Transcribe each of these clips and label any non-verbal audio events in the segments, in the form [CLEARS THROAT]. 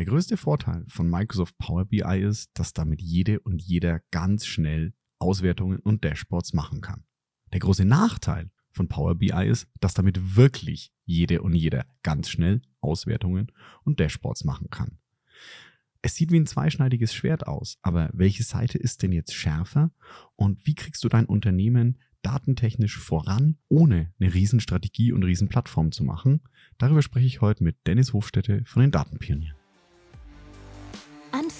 Der größte Vorteil von Microsoft Power BI ist, dass damit jede und jeder ganz schnell Auswertungen und Dashboards machen kann. Der große Nachteil von Power BI ist, dass damit wirklich jede und jeder ganz schnell Auswertungen und Dashboards machen kann. Es sieht wie ein zweischneidiges Schwert aus, aber welche Seite ist denn jetzt schärfer und wie kriegst du dein Unternehmen datentechnisch voran, ohne eine Riesenstrategie und Riesenplattform zu machen? Darüber spreche ich heute mit Dennis Hofstätte von den Datenpionieren.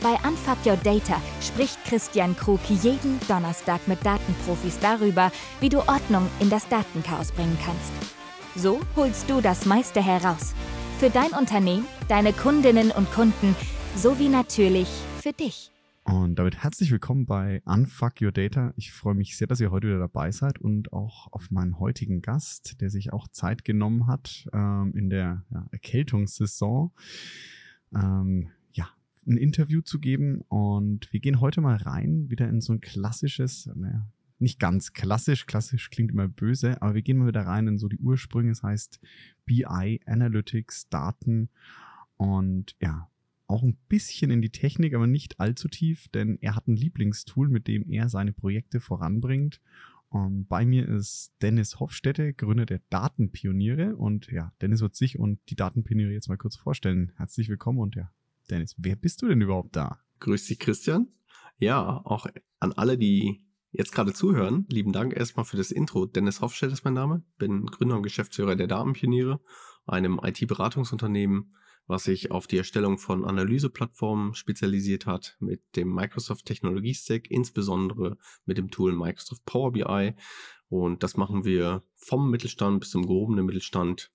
Bei Unfuck Your Data spricht Christian Krug jeden Donnerstag mit Datenprofis darüber, wie du Ordnung in das Datenchaos bringen kannst. So holst du das meiste heraus. Für dein Unternehmen, deine Kundinnen und Kunden sowie natürlich für dich. Und damit herzlich willkommen bei Unfuck Your Data. Ich freue mich sehr, dass ihr heute wieder dabei seid und auch auf meinen heutigen Gast, der sich auch Zeit genommen hat ähm, in der ja, Erkältungssaison. Ähm, ein Interview zu geben. Und wir gehen heute mal rein, wieder in so ein klassisches, naja, nicht ganz klassisch, klassisch klingt immer böse, aber wir gehen mal wieder rein in so die Ursprünge. Das heißt BI, Analytics, Daten und ja, auch ein bisschen in die Technik, aber nicht allzu tief, denn er hat ein Lieblingstool, mit dem er seine Projekte voranbringt. Und bei mir ist Dennis Hofstätte, Gründer der Datenpioniere. Und ja, Dennis wird sich und die Datenpioniere jetzt mal kurz vorstellen. Herzlich willkommen und ja, Dennis, wer bist du denn überhaupt da? Grüß dich, Christian. Ja, auch an alle, die jetzt gerade zuhören, lieben Dank erstmal für das Intro. Dennis Hofstedt ist mein Name, bin Gründer und Geschäftsführer der Datenpioniere, einem IT-Beratungsunternehmen, was sich auf die Erstellung von Analyseplattformen spezialisiert hat mit dem Microsoft Technologie Stack, insbesondere mit dem Tool Microsoft Power BI. Und das machen wir vom Mittelstand bis zum gehobenen Mittelstand.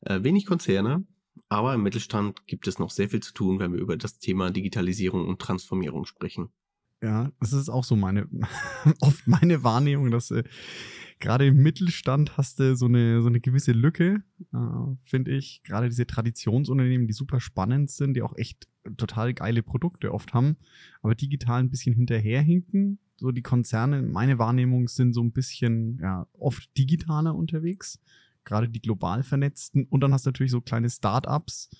Äh, wenig Konzerne, aber im Mittelstand gibt es noch sehr viel zu tun, wenn wir über das Thema Digitalisierung und Transformierung sprechen. Ja, das ist auch so meine, [LAUGHS] oft meine Wahrnehmung, dass äh, gerade im Mittelstand hast du so eine, so eine gewisse Lücke, äh, finde ich. Gerade diese Traditionsunternehmen, die super spannend sind, die auch echt total geile Produkte oft haben, aber digital ein bisschen hinterherhinken. So die Konzerne, meine Wahrnehmung sind so ein bisschen, ja, oft digitaler unterwegs gerade die global vernetzten. Und dann hast du natürlich so kleine Startups,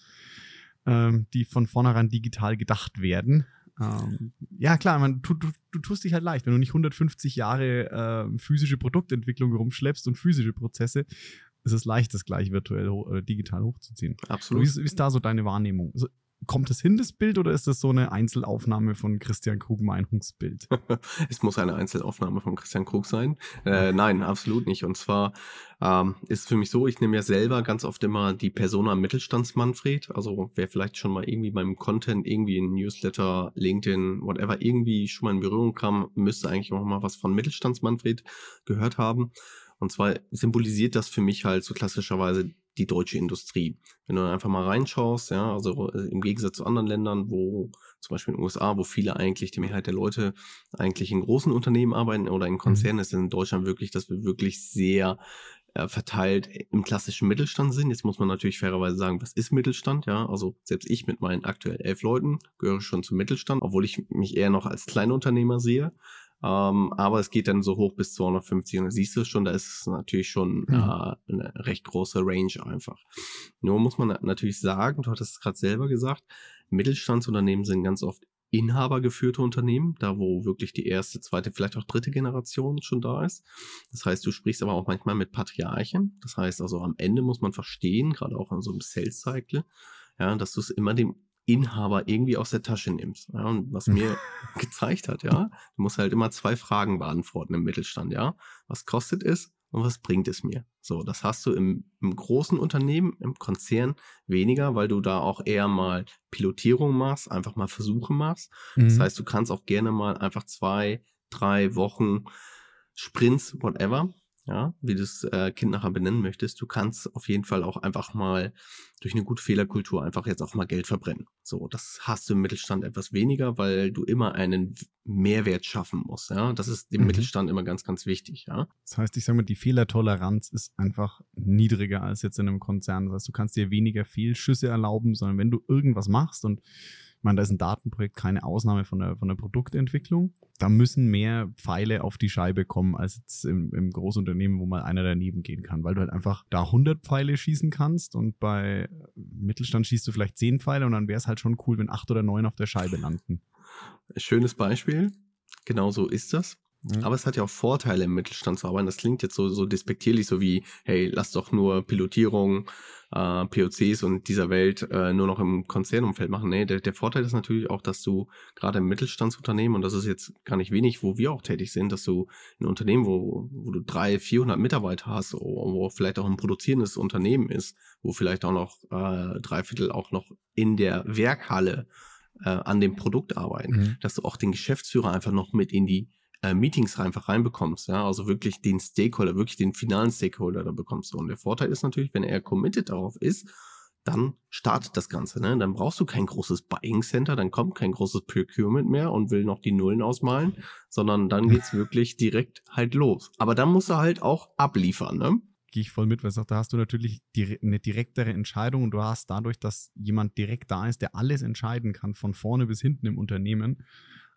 ähm, die von vornherein digital gedacht werden. Ähm, ja, klar, man, du, du, du tust dich halt leicht. Wenn du nicht 150 Jahre äh, physische Produktentwicklung rumschleppst und physische Prozesse, ist es leicht, das gleich virtuell äh, digital hochzuziehen. Absolut. Wie ist, wie ist da so deine Wahrnehmung? Also, kommt es hin, das Bild, oder ist das so eine Einzelaufnahme von Christian Krug Meinungsbild? [LAUGHS] es muss eine Einzelaufnahme von Christian Krug sein. Äh, nein, absolut nicht. Und zwar ähm, ist für mich so, ich nehme ja selber ganz oft immer die Persona Mittelstandsmanfred. Also wer vielleicht schon mal irgendwie beim Content, irgendwie in Newsletter, LinkedIn, whatever, irgendwie schon mal in Berührung kam, müsste eigentlich auch mal was von Mittelstandsmanfred gehört haben. Und zwar symbolisiert das für mich halt so klassischerweise die deutsche Industrie. Wenn du einfach mal reinschaust, ja, also äh, im Gegensatz zu anderen Ländern, wo zum Beispiel in den USA, wo viele eigentlich, die Mehrheit der Leute eigentlich in großen Unternehmen arbeiten oder in Konzernen, mhm. ist in Deutschland wirklich, dass wir wirklich sehr äh, verteilt im klassischen Mittelstand sind. Jetzt muss man natürlich fairerweise sagen, was ist Mittelstand? Ja, also selbst ich mit meinen aktuell elf Leuten gehöre schon zum Mittelstand, obwohl ich mich eher noch als Kleinunternehmer sehe. Ähm, aber es geht dann so hoch bis 250 und da siehst du schon, da ist natürlich schon mhm. äh, eine recht große Range einfach. Nur muss man natürlich sagen, du hattest es gerade selber gesagt, Mittelstandsunternehmen sind ganz oft inhabergeführte Unternehmen, da wo wirklich die erste, zweite, vielleicht auch dritte Generation schon da ist. Das heißt, du sprichst aber auch manchmal mit Patriarchen. Das heißt also, am Ende muss man verstehen, gerade auch in so einem Sales Cycle, ja, dass du es immer dem Inhaber irgendwie aus der Tasche nimmst. Ja, und was mir [LAUGHS] gezeigt hat, ja, du musst halt immer zwei Fragen beantworten im Mittelstand, ja. Was kostet es und was bringt es mir? So, das hast du im, im großen Unternehmen, im Konzern weniger, weil du da auch eher mal Pilotierung machst, einfach mal Versuche machst. Mhm. Das heißt, du kannst auch gerne mal einfach zwei, drei Wochen Sprints, whatever, ja, wie du das äh, Kind nachher benennen möchtest. Du kannst auf jeden Fall auch einfach mal durch eine gute Fehlerkultur einfach jetzt auch mal Geld verbrennen. So, das hast du im Mittelstand etwas weniger, weil du immer einen Mehrwert schaffen musst. Ja, das ist dem mhm. Mittelstand immer ganz, ganz wichtig. Ja. Das heißt, ich sage mal, die Fehlertoleranz ist einfach niedriger als jetzt in einem Konzern. Das heißt, du kannst dir weniger Fehlschüsse erlauben, sondern wenn du irgendwas machst und meine, da ist ein Datenprojekt keine Ausnahme von der, von der Produktentwicklung. Da müssen mehr Pfeile auf die Scheibe kommen, als jetzt im, im Großunternehmen, wo mal einer daneben gehen kann, weil du halt einfach da 100 Pfeile schießen kannst und bei Mittelstand schießt du vielleicht 10 Pfeile und dann wäre es halt schon cool, wenn 8 oder 9 auf der Scheibe landen. Schönes Beispiel. Genau so ist das. Mhm. Aber es hat ja auch Vorteile im Mittelstand zu arbeiten. Das klingt jetzt so, so despektierlich, so wie, hey, lass doch nur Pilotierung, äh, POCs und dieser Welt äh, nur noch im Konzernumfeld machen. Nee, der, der Vorteil ist natürlich auch, dass du gerade im Mittelstandsunternehmen, und das ist jetzt gar nicht wenig, wo wir auch tätig sind, dass du ein Unternehmen, wo, wo du drei, 400 Mitarbeiter hast, wo vielleicht auch ein produzierendes Unternehmen ist, wo vielleicht auch noch äh, drei Viertel auch noch in der Werkhalle äh, an dem Produkt arbeiten, mhm. dass du auch den Geschäftsführer einfach noch mit in die äh, Meetings einfach reinbekommst, ja, also wirklich den Stakeholder, wirklich den finalen Stakeholder da bekommst du. Und der Vorteil ist natürlich, wenn er committed darauf ist, dann startet das Ganze, ne? Dann brauchst du kein großes Buying Center, dann kommt kein großes Procurement mehr und will noch die Nullen ausmalen, sondern dann geht's [LAUGHS] wirklich direkt halt los. Aber dann musst du halt auch abliefern, ne? Gehe ich voll mit, weil da hast du natürlich die, eine direktere Entscheidung und du hast dadurch, dass jemand direkt da ist, der alles entscheiden kann, von vorne bis hinten im Unternehmen,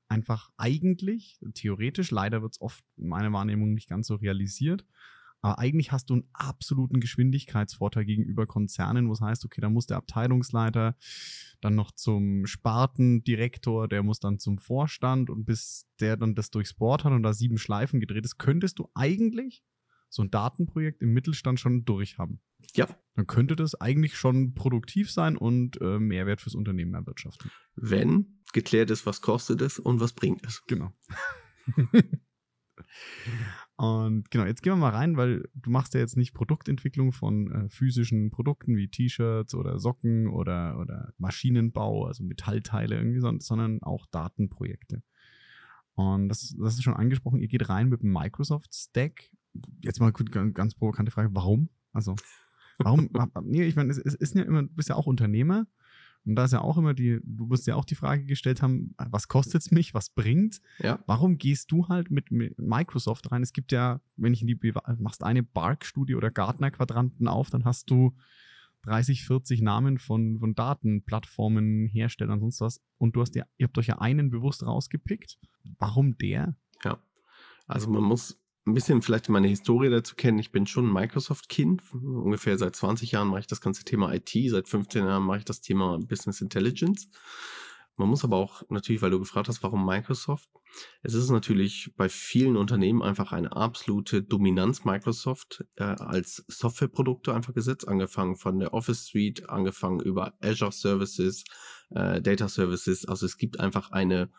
einfach eigentlich, theoretisch, leider wird es oft in meiner Wahrnehmung nicht ganz so realisiert, aber eigentlich hast du einen absoluten Geschwindigkeitsvorteil gegenüber Konzernen, wo es heißt, okay, da muss der Abteilungsleiter dann noch zum Spartendirektor, der muss dann zum Vorstand und bis der dann das durchs Board hat und da sieben Schleifen gedreht ist, könntest du eigentlich so ein Datenprojekt im Mittelstand schon durch haben. Ja. Dann könnte das eigentlich schon produktiv sein und äh, Mehrwert fürs Unternehmen erwirtschaften. Wenn geklärt ist, was kostet es und was bringt es. Genau. [LAUGHS] und genau, jetzt gehen wir mal rein, weil du machst ja jetzt nicht Produktentwicklung von äh, physischen Produkten wie T-Shirts oder Socken oder, oder Maschinenbau, also Metallteile irgendwie, sondern auch Datenprojekte. Und das, das ist schon angesprochen, ihr geht rein mit dem Microsoft Stack. Jetzt mal ganz provokante Frage, warum? Also, warum? [LAUGHS] nee, ich meine, es, es ist ja immer, du bist ja auch Unternehmer und da ist ja auch immer die, du wirst ja auch die Frage gestellt haben, was kostet es mich, was bringt? Ja. Warum gehst du halt mit, mit, Microsoft rein? Es gibt ja, wenn ich in die, machst eine Bark-Studie oder Gartner-Quadranten auf, dann hast du 30, 40 Namen von, von Datenplattformen, Herstellern, sonst was. Und du hast ja, ihr habt euch ja einen bewusst rausgepickt. Warum der? Ja. Also man muss ein bisschen vielleicht meine Historie dazu kennen. Ich bin schon Microsoft-Kind. Ungefähr seit 20 Jahren mache ich das ganze Thema IT. Seit 15 Jahren mache ich das Thema Business Intelligence. Man muss aber auch natürlich, weil du gefragt hast, warum Microsoft? Es ist natürlich bei vielen Unternehmen einfach eine absolute Dominanz Microsoft äh, als Softwareprodukte einfach gesetzt, angefangen von der Office Suite, angefangen über Azure Services, äh, Data Services. Also es gibt einfach eine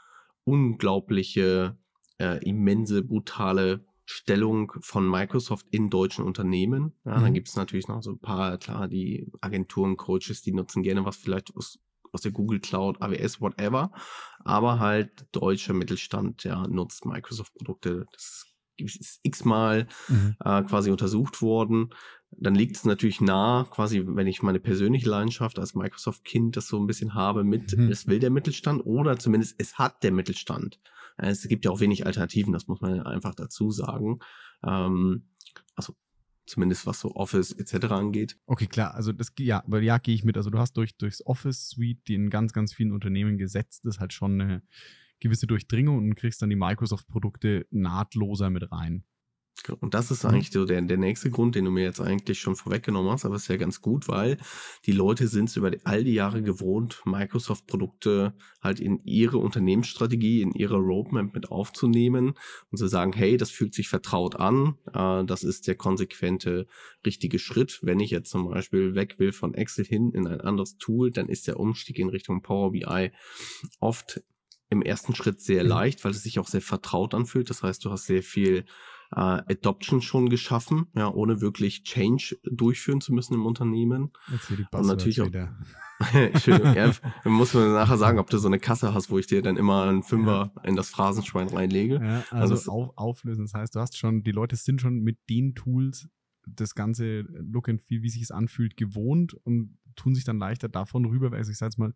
unglaubliche, äh, immense, brutale Stellung von Microsoft in deutschen Unternehmen. Ja, mhm. Dann gibt es natürlich noch so ein paar, klar, die Agenturen, Coaches, die nutzen gerne was vielleicht aus, aus der Google Cloud, AWS, whatever. Aber halt deutscher Mittelstand, ja, nutzt Microsoft-Produkte. Das ist x-mal mhm. äh, quasi untersucht worden. Dann liegt es natürlich nah, quasi, wenn ich meine persönliche Leidenschaft als Microsoft-Kind das so ein bisschen habe, mit, mhm. es will der Mittelstand oder zumindest es hat der Mittelstand. Es gibt ja auch wenig Alternativen, das muss man einfach dazu sagen. Ähm, also zumindest was so Office etc. angeht. Okay, klar, also das ja, aber ja, gehe ich mit. Also du hast durch durchs Office Suite, die in ganz, ganz vielen Unternehmen gesetzt ist, halt schon eine gewisse Durchdringung und kriegst dann die Microsoft-Produkte nahtloser mit rein. Und das ist mhm. eigentlich so der, der nächste Grund, den du mir jetzt eigentlich schon vorweggenommen hast, aber es ist ja ganz gut, weil die Leute sind es über all die Jahre gewohnt, Microsoft-Produkte halt in ihre Unternehmensstrategie, in ihre Roadmap mit aufzunehmen und zu sagen, hey, das fühlt sich vertraut an, äh, das ist der konsequente, richtige Schritt. Wenn ich jetzt zum Beispiel weg will von Excel hin in ein anderes Tool, dann ist der Umstieg in Richtung Power BI oft im ersten Schritt sehr mhm. leicht, weil es sich auch sehr vertraut anfühlt. Das heißt, du hast sehr viel äh, Adoption schon geschaffen, ja, ohne wirklich Change durchführen zu müssen im Unternehmen. Jetzt hier die und natürlich auch, [LAUGHS] Schön, ja, [LAUGHS] muss man nachher sagen, ob du so eine Kasse hast, wo ich dir dann immer einen Fünfer ja. in das Phrasenschwein reinlege. Ja, also, also auf, auflösen. Das heißt, du hast schon, die Leute sind schon mit den Tools das ganze Look and Feel, wie sich es anfühlt, gewohnt und tun sich dann leichter davon rüber. Also ich sage jetzt mal,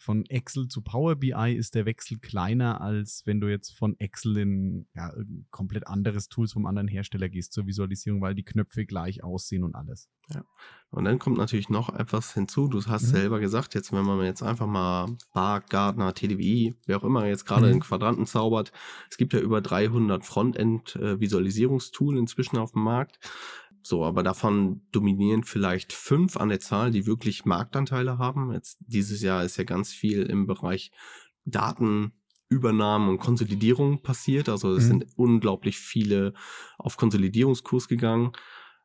von Excel zu Power BI ist der Wechsel kleiner, als wenn du jetzt von Excel in ja, komplett anderes Tools vom anderen Hersteller gehst zur Visualisierung, weil die Knöpfe gleich aussehen und alles. Ja. Und dann kommt natürlich noch etwas hinzu. Du hast mhm. selber gesagt, jetzt wenn man jetzt einfach mal Bar, Gardner, TDWI, wer auch immer jetzt gerade mhm. in Quadranten zaubert, es gibt ja über 300 Frontend-Visualisierungstool äh, inzwischen auf dem Markt. So, aber davon dominieren vielleicht fünf an der Zahl, die wirklich Marktanteile haben. Jetzt dieses Jahr ist ja ganz viel im Bereich Datenübernahmen und Konsolidierung passiert. Also es mhm. sind unglaublich viele auf Konsolidierungskurs gegangen.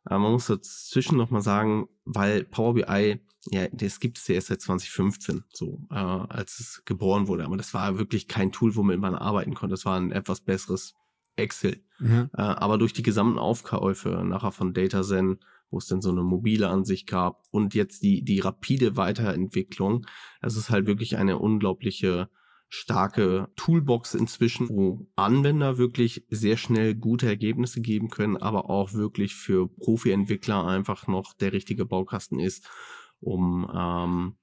Aber man muss dazwischen nochmal sagen, weil Power BI, ja, das gibt es ja erst seit 2015, so, äh, als es geboren wurde. Aber das war wirklich kein Tool, womit man arbeiten konnte. Das war ein etwas besseres Excel. Mhm. Äh, aber durch die gesamten Aufkäufe nachher von DataZen, wo es dann so eine mobile Ansicht gab und jetzt die, die rapide Weiterentwicklung, das ist halt wirklich eine unglaubliche starke Toolbox inzwischen, wo Anwender wirklich sehr schnell gute Ergebnisse geben können, aber auch wirklich für Profi-Entwickler einfach noch der richtige Baukasten ist, um ähm,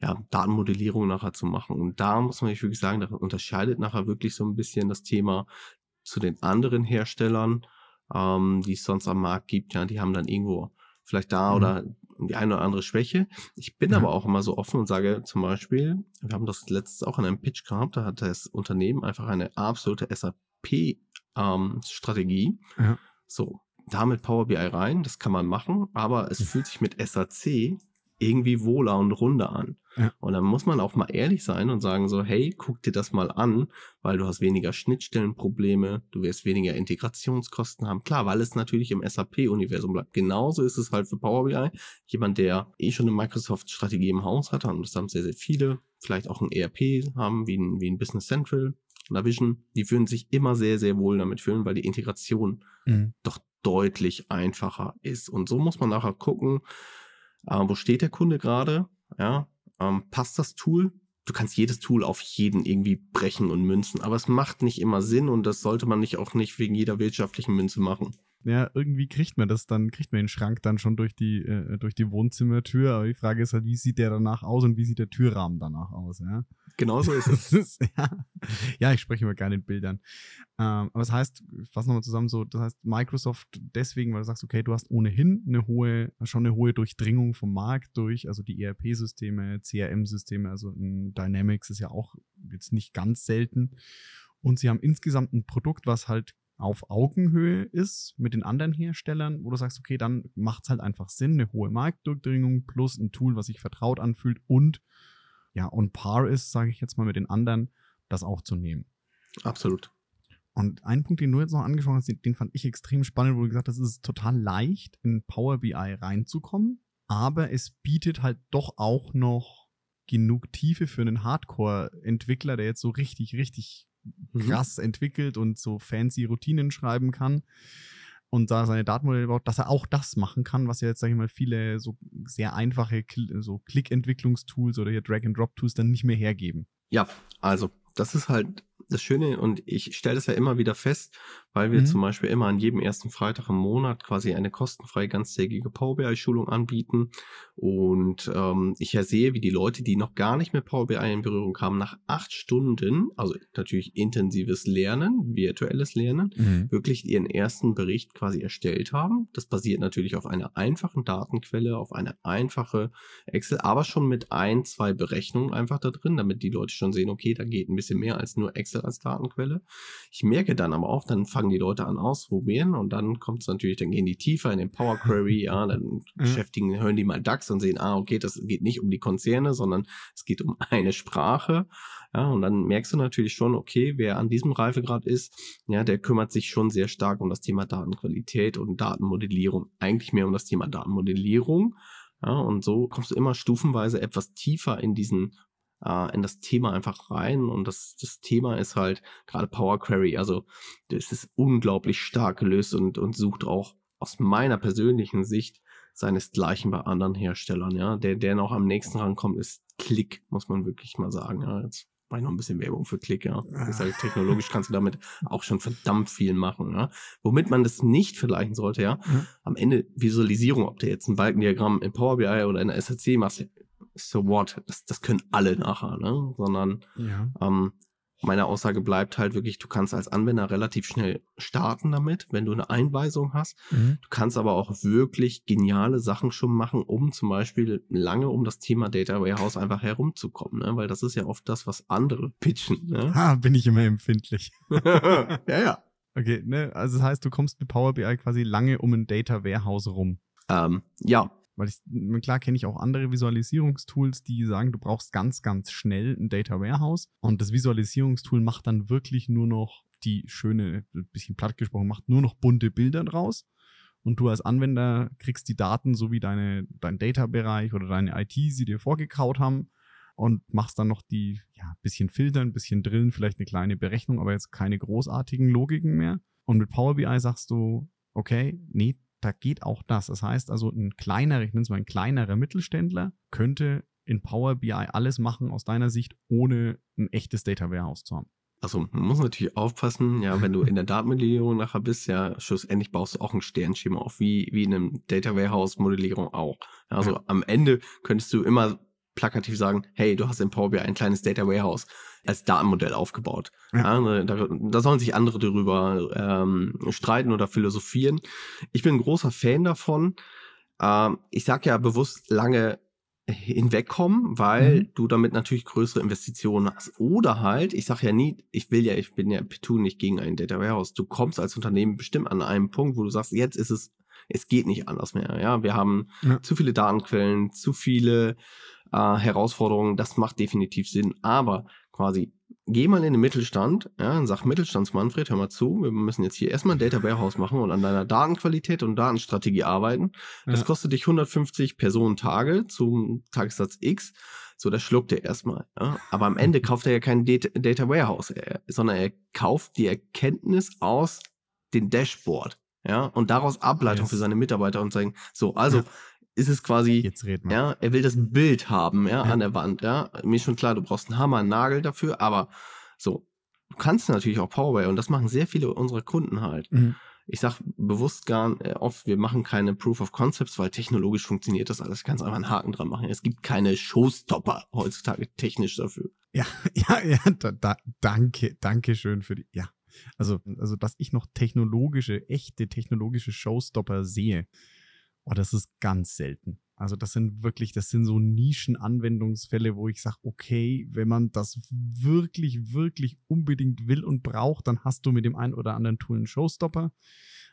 ja, Datenmodellierung nachher zu machen. Und da muss man wirklich sagen, da unterscheidet nachher wirklich so ein bisschen das Thema zu den anderen Herstellern, ähm, die es sonst am Markt gibt. Ja, die haben dann irgendwo vielleicht da mhm. oder die eine oder andere Schwäche. Ich bin ja. aber auch immer so offen und sage zum Beispiel, wir haben das letztes auch in einem Pitch gehabt, da hat das Unternehmen einfach eine absolute SAP-Strategie. Ähm, ja. So, damit Power BI rein, das kann man machen, aber es mhm. fühlt sich mit SAC irgendwie wohler und runder an. Ja. Und dann muss man auch mal ehrlich sein und sagen so, hey, guck dir das mal an, weil du hast weniger Schnittstellenprobleme, du wirst weniger Integrationskosten haben. Klar, weil es natürlich im SAP-Universum bleibt. Genauso ist es halt für Power BI. Jemand, der eh schon eine Microsoft-Strategie im Haus hat, und das haben sehr, sehr viele, vielleicht auch ein ERP haben, wie ein, wie ein Business Central, Navision, die fühlen sich immer sehr, sehr wohl damit fühlen, weil die Integration mhm. doch deutlich einfacher ist. Und so muss man nachher gucken, äh, wo steht der Kunde gerade? Ja, ähm, passt das Tool? Du kannst jedes Tool auf jeden irgendwie brechen und münzen, aber es macht nicht immer Sinn und das sollte man nicht auch nicht wegen jeder wirtschaftlichen Münze machen ja, irgendwie kriegt man das dann, kriegt man den Schrank dann schon durch die, äh, durch die Wohnzimmertür. Aber die Frage ist halt, wie sieht der danach aus und wie sieht der Türrahmen danach aus, ja? Genau so ist es. [LAUGHS] ja. ja, ich spreche immer gerne in Bildern. Ähm, aber das heißt, ich fasse nochmal zusammen so, das heißt Microsoft deswegen, weil du sagst, okay, du hast ohnehin eine hohe, schon eine hohe Durchdringung vom Markt durch, also die ERP-Systeme, CRM-Systeme, also Dynamics ist ja auch jetzt nicht ganz selten. Und sie haben insgesamt ein Produkt, was halt auf Augenhöhe ist mit den anderen Herstellern, wo du sagst, okay, dann macht es halt einfach Sinn, eine hohe Marktdurchdringung plus ein Tool, was sich vertraut anfühlt und ja, on par ist, sage ich jetzt mal mit den anderen, das auch zu nehmen. Absolut. Und ein Punkt, den du jetzt noch angesprochen hast, den, den fand ich extrem spannend, wo du gesagt hast, es ist total leicht, in Power BI reinzukommen, aber es bietet halt doch auch noch genug Tiefe für einen Hardcore-Entwickler, der jetzt so richtig, richtig. Krass mhm. entwickelt und so fancy Routinen schreiben kann und da seine Datenmodelle baut, dass er auch das machen kann, was ja jetzt, sage ich mal, viele so sehr einfache so Klick-Entwicklungstools oder hier Drag-and-Drop-Tools dann nicht mehr hergeben. Ja, also das ist halt das Schöne und ich stelle das ja immer wieder fest, weil wir mhm. zum Beispiel immer an jedem ersten Freitag im Monat quasi eine kostenfreie ganztägige Power BI-Schulung anbieten. Und ähm, ich ja sehe, wie die Leute, die noch gar nicht mit Power BI in Berührung kamen, nach acht Stunden, also natürlich intensives Lernen, virtuelles Lernen, mhm. wirklich ihren ersten Bericht quasi erstellt haben. Das basiert natürlich auf einer einfachen Datenquelle, auf eine einfache Excel, aber schon mit ein, zwei Berechnungen einfach da drin, damit die Leute schon sehen, okay, da geht ein bisschen mehr als nur Excel als Datenquelle. Ich merke dann aber auch, dann fangen fangen die Leute an ausprobieren und dann kommt es natürlich, dann gehen die tiefer in den Power Query, [LAUGHS] ja, dann mhm. beschäftigen, hören die mal DAX und sehen, ah, okay, das geht nicht um die Konzerne, sondern es geht um [LAUGHS] eine Sprache. Ja, und dann merkst du natürlich schon, okay, wer an diesem Reifegrad ist, ja, der kümmert sich schon sehr stark um das Thema Datenqualität und Datenmodellierung. Eigentlich mehr um das Thema Datenmodellierung. Ja, und so kommst du immer stufenweise etwas tiefer in diesen äh, in das Thema einfach rein. Und das, das Thema ist halt gerade Power Query. Also das ist unglaublich stark gelöst und, und sucht auch aus meiner persönlichen Sicht seinesgleichen bei anderen Herstellern, ja. Der, der noch am nächsten rankommt, ist Klick, muss man wirklich mal sagen. Ja, jetzt war ich noch ein bisschen Werbung für Klick, ja. Ich sage, technologisch kannst du damit auch schon verdammt viel machen, ja. Womit man das nicht vergleichen sollte, ja. Mhm. Am Ende Visualisierung, ob du jetzt ein Balkendiagramm in Power BI oder in der SRC machst, so what, das, das können alle nachher, ne? Sondern ja. ähm, meine Aussage bleibt halt wirklich, du kannst als Anwender relativ schnell starten damit, wenn du eine Einweisung hast. Mhm. Du kannst aber auch wirklich geniale Sachen schon machen, um zum Beispiel lange um das Thema Data Warehouse einfach herumzukommen, ne? weil das ist ja oft das, was andere pitchen. Ne? [LAUGHS] Ah, bin ich immer empfindlich. [LAUGHS] [LAUGHS] ja, ja. Okay, ne? also das heißt, du kommst mit Power BI quasi lange um ein Data Warehouse rum. Ähm, ja, weil ich, klar kenne ich auch andere Visualisierungstools, die sagen, du brauchst ganz, ganz schnell ein Data Warehouse. Und das Visualisierungstool macht dann wirklich nur noch die schöne, ein bisschen platt gesprochen, macht nur noch bunte Bilder draus. Und du als Anwender kriegst die Daten, so wie deine, dein Data-Bereich oder deine IT sie dir vorgekaut haben und machst dann noch die, ja, bisschen filtern, bisschen drillen, vielleicht eine kleine Berechnung, aber jetzt keine großartigen Logiken mehr. Und mit Power BI sagst du, okay, nee, da geht auch das. Das heißt also, ein kleinerer, ich nenne es mal ein kleinerer Mittelständler, könnte in Power BI alles machen aus deiner Sicht, ohne ein echtes Data Warehouse zu haben. Also man muss natürlich aufpassen, ja, wenn du in der Datenmodellierung nachher bist, ja, schlussendlich baust du auch ein Sternschema auf, wie, wie in einem Data Warehouse Modellierung auch. Also ja. am Ende könntest du immer plakativ sagen, hey, du hast in Power BI ein kleines Data Warehouse als Datenmodell aufgebaut. Ja. Ja, da, da, sollen sich andere darüber ähm, streiten oder philosophieren. Ich bin ein großer Fan davon. Ähm, ich sage ja bewusst lange hinwegkommen, weil mhm. du damit natürlich größere Investitionen hast. Oder halt, ich sage ja nie, ich will ja, ich bin ja tu nicht gegen ein Data Warehouse. Du kommst als Unternehmen bestimmt an einem Punkt, wo du sagst, jetzt ist es, es geht nicht anders mehr. Ja, wir haben ja. zu viele Datenquellen, zu viele äh, Herausforderungen. Das macht definitiv Sinn. Aber quasi, geh mal in den Mittelstand, ja, und sag Mittelstandsmanfred, hör mal zu, wir müssen jetzt hier erstmal ein Data Warehouse machen und an deiner Datenqualität und Datenstrategie arbeiten. Das ja. kostet dich 150 Personentage zum Tagessatz X. So, das schluckt er erstmal. Ja. Aber am Ende [LAUGHS] kauft er ja kein Data, Data Warehouse, er, sondern er kauft die Erkenntnis aus dem Dashboard. Ja, und daraus Ableitung yes. für seine Mitarbeiter und sagen, so, also, ja ist es quasi, Jetzt red mal. ja, er will das Bild haben, ja, ja, an der Wand, ja. Mir ist schon klar, du brauchst einen Hammer, einen Nagel dafür, aber so, du kannst natürlich auch Powerway und das machen sehr viele unserer Kunden halt. Mhm. Ich sag bewusst gar äh, oft, wir machen keine Proof of Concepts, weil technologisch funktioniert das alles. Ich kann einfach einen Haken dran machen. Es gibt keine Showstopper heutzutage technisch dafür. Ja, [LAUGHS] ja, ja, da, da, danke, danke schön für die, ja. Also, also, dass ich noch technologische, echte technologische Showstopper sehe, Oh, das ist ganz selten. Also das sind wirklich, das sind so Nischenanwendungsfälle, wo ich sage, okay, wenn man das wirklich, wirklich unbedingt will und braucht, dann hast du mit dem einen oder anderen Tool einen Showstopper.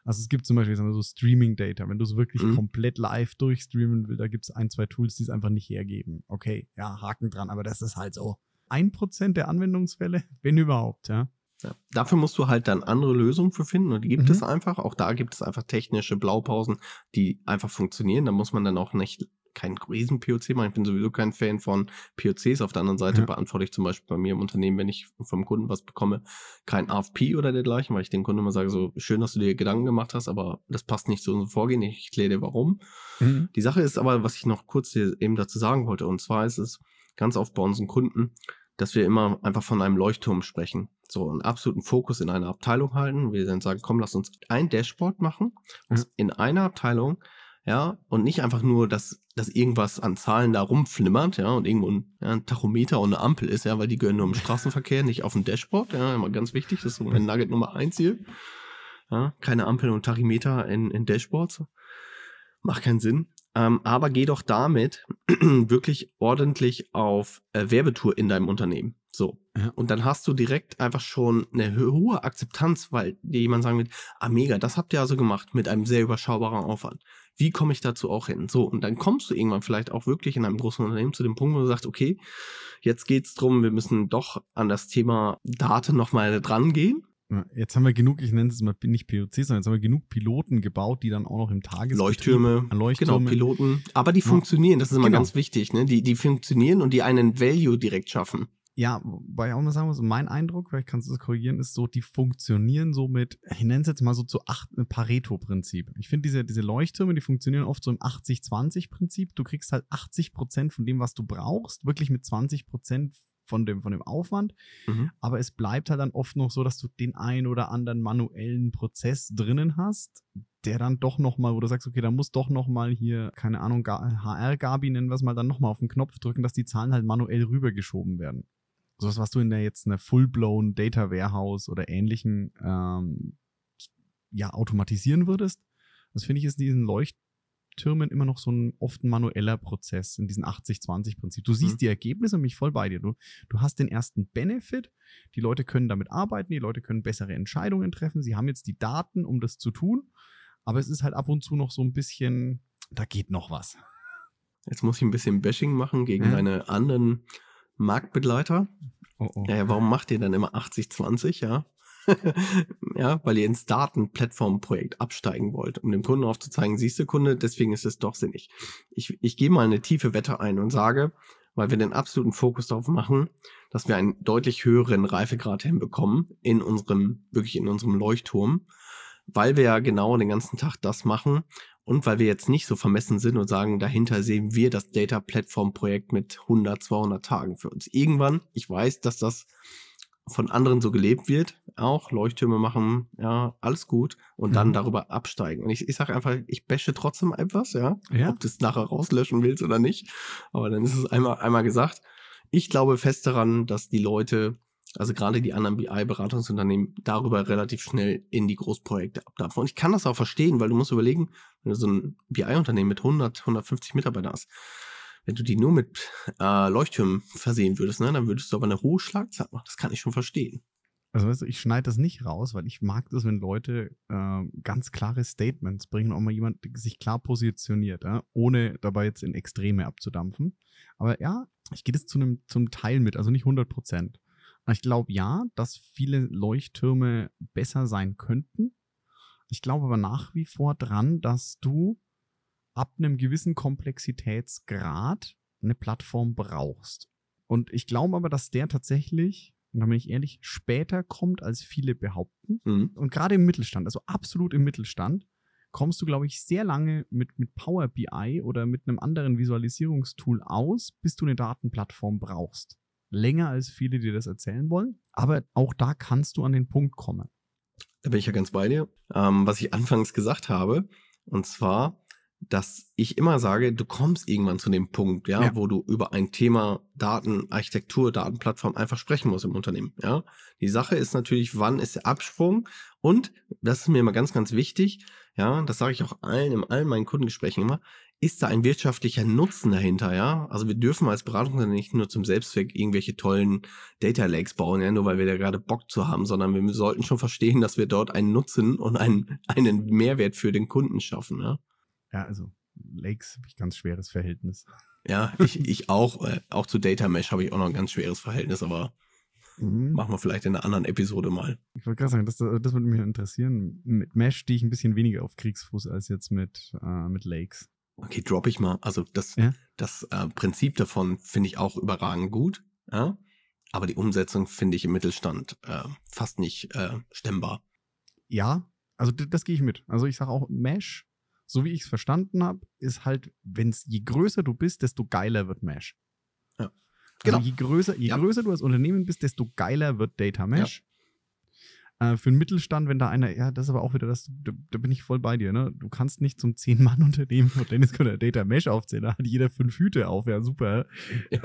Also es gibt zum Beispiel so Streaming-Data. Wenn du es wirklich mhm. komplett live durchstreamen willst, da gibt es ein, zwei Tools, die es einfach nicht hergeben. Okay, ja, Haken dran, aber das ist halt so ein Prozent der Anwendungsfälle, [LAUGHS] wenn überhaupt, ja. Ja. Dafür musst du halt dann andere Lösungen für finden und die gibt mhm. es einfach. Auch da gibt es einfach technische Blaupausen, die einfach funktionieren. Da muss man dann auch nicht kein riesen POC machen. Ich bin sowieso kein Fan von POCs. Auf der anderen Seite ja. beantworte ich zum Beispiel bei mir im Unternehmen, wenn ich vom Kunden was bekomme, kein AFP oder dergleichen, weil ich dem Kunden immer sage, so schön, dass du dir Gedanken gemacht hast, aber das passt nicht zu unserem Vorgehen. Ich kläre dir warum. Mhm. Die Sache ist aber, was ich noch kurz eben dazu sagen wollte, und zwar ist es ganz oft bei unseren Kunden, dass wir immer einfach von einem Leuchtturm sprechen. So einen absoluten Fokus in einer Abteilung halten. Wir dann sagen, komm, lass uns ein Dashboard machen, mhm. in einer Abteilung, ja, und nicht einfach nur, dass, dass irgendwas an Zahlen da rumflimmert, ja, und irgendwo ein, ja, ein Tachometer und eine Ampel ist, ja, weil die gehören nur im Straßenverkehr, nicht auf dem Dashboard, ja, immer ganz wichtig, das ist so mein Nugget Nummer eins hier. Ja, keine Ampel und Tachymeter in, in Dashboards. Macht keinen Sinn. Ähm, aber geh doch damit [CLEARS THROAT] wirklich ordentlich auf äh, Werbetour in deinem Unternehmen. So. Ja. Und dann hast du direkt einfach schon eine hohe Akzeptanz, weil dir jemand sagen wird, ah mega, das habt ihr also gemacht mit einem sehr überschaubaren Aufwand. Wie komme ich dazu auch hin? So, und dann kommst du irgendwann vielleicht auch wirklich in einem großen Unternehmen zu dem Punkt, wo du sagst, okay, jetzt geht's drum, wir müssen doch an das Thema Daten nochmal dran gehen. Jetzt haben wir genug, ich nenne es mal nicht POC, sondern jetzt haben wir genug Piloten gebaut, die dann auch noch im Tages Leuchttürme, Leuchttürme, genau, Piloten. Aber die funktionieren, das ist immer genau. ganz wichtig, ne? Die, die funktionieren und die einen Value direkt schaffen. Ja, wobei ich auch mal sagen muss, mein Eindruck, vielleicht kannst du das korrigieren, ist so, die funktionieren so mit, ich nenne es jetzt mal so zu acht, ein Pareto-Prinzip. Ich finde diese, diese Leuchttürme, die funktionieren oft so im 80-20-Prinzip. Du kriegst halt 80 Prozent von dem, was du brauchst, wirklich mit 20 Prozent von dem, von dem Aufwand. Mhm. Aber es bleibt halt dann oft noch so, dass du den ein oder anderen manuellen Prozess drinnen hast, der dann doch nochmal, wo du sagst, okay, da muss doch nochmal hier, keine Ahnung, HR-Gabi nennen wir es mal, dann nochmal auf den Knopf drücken, dass die Zahlen halt manuell rübergeschoben werden. So was, was du in der jetzt einer Full-Blown Data Warehouse oder ähnlichen ähm, ja, automatisieren würdest. Das finde ich ist diesen Leuchttürmen immer noch so ein oft manueller Prozess in diesem 80-20-Prinzip. Du siehst Mhm. die Ergebnisse und mich voll bei dir. Du, du hast den ersten Benefit, die Leute können damit arbeiten, die Leute können bessere Entscheidungen treffen, sie haben jetzt die Daten, um das zu tun, aber es ist halt ab und zu noch so ein bisschen, da geht noch was. Jetzt muss ich ein bisschen Bashing machen gegen Ja. deine anderen Marktbegleiter. Oh, oh. Ja, ja, warum macht ihr dann immer 80-20, ja? [LAUGHS] ja, weil ihr ins Datenplattformprojekt absteigen wollt, um dem Kunden aufzuzeigen, siehst du Kunde, deswegen ist es doch sinnig. Ich, ich gehe mal eine tiefe Wette ein und sage, weil wir den absoluten Fokus darauf machen, dass wir einen deutlich höheren Reifegrad hinbekommen in unserem, wirklich in unserem Leuchtturm, weil wir ja genau den ganzen Tag das machen und weil wir jetzt nicht so vermessen sind und sagen, dahinter sehen wir das Data Platform Projekt mit 100, 200 Tagen für uns. Irgendwann, ich weiß, dass das von anderen so gelebt wird, auch Leuchttürme machen, ja, alles gut und dann Mhm. darüber absteigen. Und ich, ich sage einfach, ich bashe trotzdem etwas, ja, Ja. ob du es nachher rauslöschen willst oder nicht. Aber dann ist es einmal, einmal gesagt. Ich glaube fest daran, dass die Leute, also gerade die anderen BI-Beratungsunternehmen, darüber relativ schnell in die Großprojekte abdampfen. Und ich kann das auch verstehen, weil du musst überlegen, wenn du so ein BI-Unternehmen mit 100, 150 Mitarbeitern hast, wenn du die nur mit äh, Leuchttürmen versehen würdest, ne, dann würdest du aber eine hohe Schlagzeit machen. Das kann ich schon verstehen. Also weißt du, ich schneide das nicht raus, weil ich mag das, wenn Leute äh, ganz klare Statements bringen, auch mal jemand sich klar positioniert, ja? ohne dabei jetzt in Extreme abzudampfen. Aber ja, ich gehe das zu einem zum Teil mit, also nicht 100 Prozent. Ich glaube ja, dass viele Leuchttürme besser sein könnten. Ich glaube aber nach wie vor dran, dass du ab einem gewissen Komplexitätsgrad eine Plattform brauchst. Und ich glaube aber, dass der tatsächlich, und da bin ich ehrlich, später kommt, als viele behaupten. Mhm. Und gerade im Mittelstand, also absolut im Mittelstand, kommst du, glaube ich, sehr lange mit, mit Power BI oder mit einem anderen Visualisierungstool aus, bis du eine Datenplattform brauchst. Länger als viele dir das erzählen wollen. Aber auch da kannst du an den Punkt kommen. Da bin ich ja ganz bei dir. Ähm, was ich anfangs gesagt habe, und zwar, dass ich immer sage, du kommst irgendwann zu dem Punkt, ja, Ja. wo du über ein Thema Datenarchitektur, Datenplattform einfach sprechen musst im Unternehmen, ja. Die Sache ist natürlich, wann ist der Absprung? Und das ist mir immer ganz, ganz wichtig, ja, das sage ich auch allen, in allen meinen Kundengesprächen immer, ist da ein wirtschaftlicher Nutzen dahinter, ja? Also wir dürfen als Beratungsunternehmen nicht nur zum Selbstzweck irgendwelche tollen Data Lakes bauen, ja, nur weil wir da gerade Bock zu haben, sondern wir sollten schon verstehen, dass wir dort einen Nutzen und einen, einen Mehrwert für den Kunden schaffen, ja? Ja, also Lakes habe ich ganz schweres Verhältnis. Ja, ich, ich auch, äh, auch zu Data Mesh habe ich auch noch ein ganz schweres Verhältnis, aber Mhm. machen wir vielleicht in einer anderen Episode mal. Ich wollte gerade sagen, das, das würde mich interessieren. Mit Mesh stehe ich ein bisschen weniger auf Kriegsfuß als jetzt mit, äh, mit Lakes. Okay, drop ich mal. Also das, Ja. das äh, Prinzip davon finde ich auch überragend gut, ja? aber die Umsetzung finde ich im Mittelstand äh, fast nicht äh, stemmbar. Ja, also das gehe ich mit. Also ich sage auch, Mesh, so wie ich es verstanden habe, ist halt, wenn es je größer du bist, desto geiler wird Mesh. Ja. Also Genau. je größer, je Ja. größer du als Unternehmen bist, desto geiler wird Data Mesh. Äh, für den Mittelstand, wenn da einer, ja, das ist aber auch wieder das, da, da bin ich voll bei dir, ne? Du kannst nicht zum 10-Mann-Unternehmen von Dennis Conner Data Mesh aufzählen, da hat jeder fünf Hüte auf, ja, super. Ja.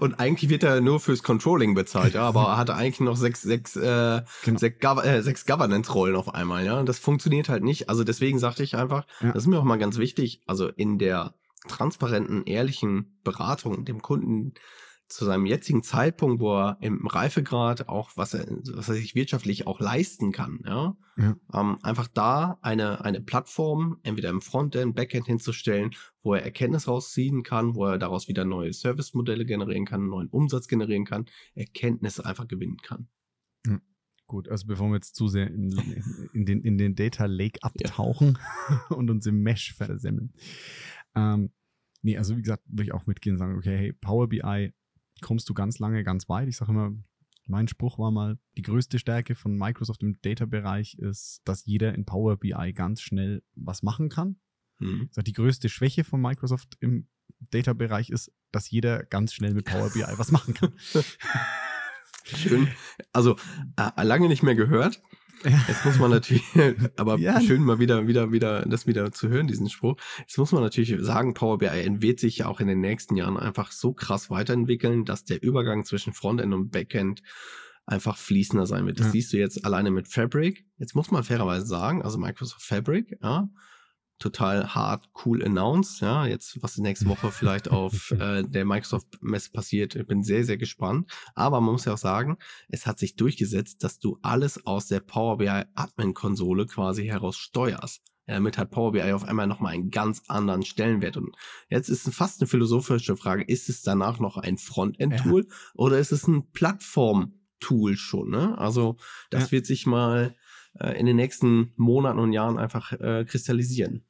Und eigentlich wird er nur fürs Controlling bezahlt, ja, aber er hatte eigentlich noch sechs, sechs, äh, Genau. sechs, Gov äh, sechs Governance-Rollen auf einmal, ja. Und das funktioniert halt nicht. Also deswegen sagte ich einfach, Ja. das ist mir auch mal ganz wichtig, also in der transparenten, ehrlichen Beratung dem Kunden zu seinem jetzigen Zeitpunkt, wo er im Reifegrad auch, was er, was er sich wirtschaftlich auch leisten kann, ja, Ja. ähm, einfach da eine, eine Plattform, entweder im Frontend, Backend hinzustellen, wo er Erkenntnis rausziehen kann, wo er daraus wieder neue Servicemodelle generieren kann, neuen Umsatz generieren kann, Erkenntnisse einfach gewinnen kann. Gut, also bevor wir jetzt zu sehr in, in, den, in den Data Lake abtauchen [LAUGHS] und uns im Mesh versemmeln. Ähm, nee, also wie gesagt, würde ich auch mitgehen und sagen, okay, hey, Power BI kommst du ganz lange, ganz weit. Ich sage immer, mein Spruch war mal, die größte Stärke von Microsoft im Data-Bereich ist, dass jeder in Power BI ganz schnell was machen kann. Mhm. Die größte Schwäche von Microsoft im Data-Bereich ist, dass jeder ganz schnell mit Power BI was machen kann. [LAUGHS] Schön. Also äh, lange nicht mehr gehört. [LAUGHS] Jetzt muss man natürlich, [LAUGHS] aber ja. schön mal wieder, wieder, wieder, das wieder zu hören, diesen Spruch. Jetzt muss man natürlich sagen, Power BI wird sich ja auch in den nächsten Jahren einfach so krass weiterentwickeln, dass der Übergang zwischen Frontend und Backend einfach fließender sein wird. Das ja. siehst du jetzt alleine mit Fabric. Jetzt muss man fairerweise sagen, also Microsoft Fabric, ja, total hart cool announced. Ja, jetzt, was nächste Woche vielleicht auf [LAUGHS] äh, der Microsoft-Messe passiert, ich bin sehr, sehr gespannt. Aber man muss ja auch sagen, es hat sich durchgesetzt, dass du alles aus der Power BI Admin-Konsole quasi heraus steuerst. Ja, damit hat Power BI auf einmal nochmal einen ganz anderen Stellenwert. Und jetzt ist fast eine philosophische Frage, ist es danach noch ein Frontend-Tool ja. oder ist es ein Plattform-Tool schon? Ne? Also das ja. wird sich mal äh, in den nächsten Monaten und Jahren einfach äh, kristallisieren.